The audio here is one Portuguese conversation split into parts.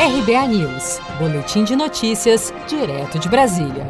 RBA News, Boletim de Notícias, direto de Brasília.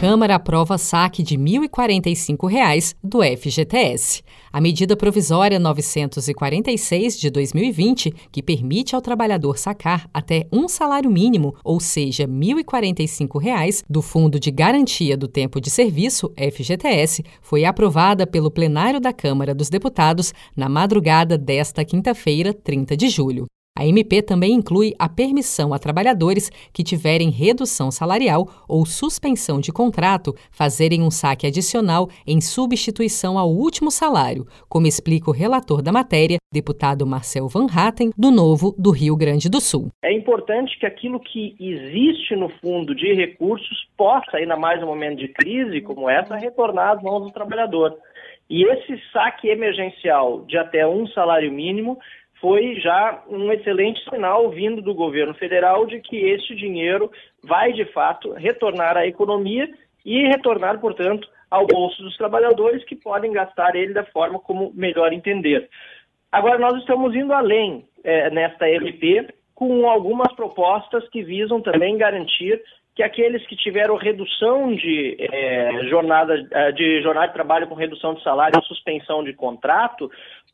Câmara aprova saque de R$ 1.045 do FGTS. A medida provisória 946 de 2020, que permite ao trabalhador sacar até um salário mínimo, ou seja, R$ 1.045, do Fundo de Garantia do Tempo de Serviço, FGTS, foi aprovada pelo plenário da Câmara dos Deputados na madrugada desta quinta-feira, 30 de julho. A MP também inclui a permissão a trabalhadores que tiverem redução salarial ou suspensão de contrato fazerem um saque adicional em substituição ao último salário, como explica o relator da matéria, deputado Marcel Van Hatten, do Novo do Rio Grande do Sul. É importante que aquilo que existe no fundo de recursos possa, ainda mais no momento de crise como essa, retornar às mãos do trabalhador. E esse saque emergencial de até um salário mínimo foi já um excelente sinal vindo do governo federal de que este dinheiro vai, de fato, retornar à economia e retornar, portanto, ao bolso dos trabalhadores que podem gastar ele da forma como melhor entender. Agora, nós estamos indo além é, nesta MP com algumas propostas que visam também garantir que aqueles que tiveram redução de é, jornada é, de jornada de trabalho com redução de salário ou suspensão de contrato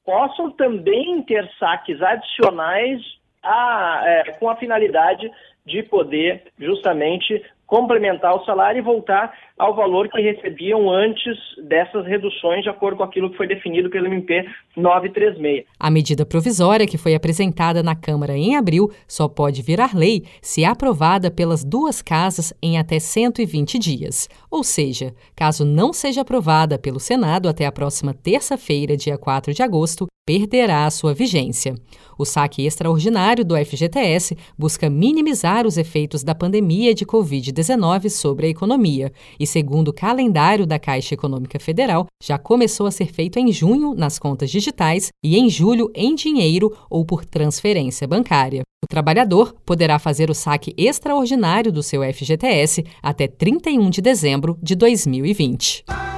possam também ter saques adicionais a, é, com a finalidade de poder justamente complementar o salário e voltar ao valor que recebiam antes dessas reduções, de acordo com aquilo que foi definido pelo MP 936. A medida provisória que foi apresentada na Câmara em abril só pode virar lei se aprovada pelas duas casas em até 120 dias. Ou seja, caso não seja aprovada pelo Senado até a próxima terça-feira, dia 4 de agosto, perderá a sua vigência. O saque extraordinário do FGTS busca minimizar os efeitos da pandemia de Covid-19 sobre a economia e, segundo o calendário da Caixa Econômica Federal, já começou a ser feito em junho nas contas digitais e em julho em dinheiro ou por transferência bancária. O trabalhador poderá fazer o saque extraordinário do seu FGTS até 31 de dezembro de 2020.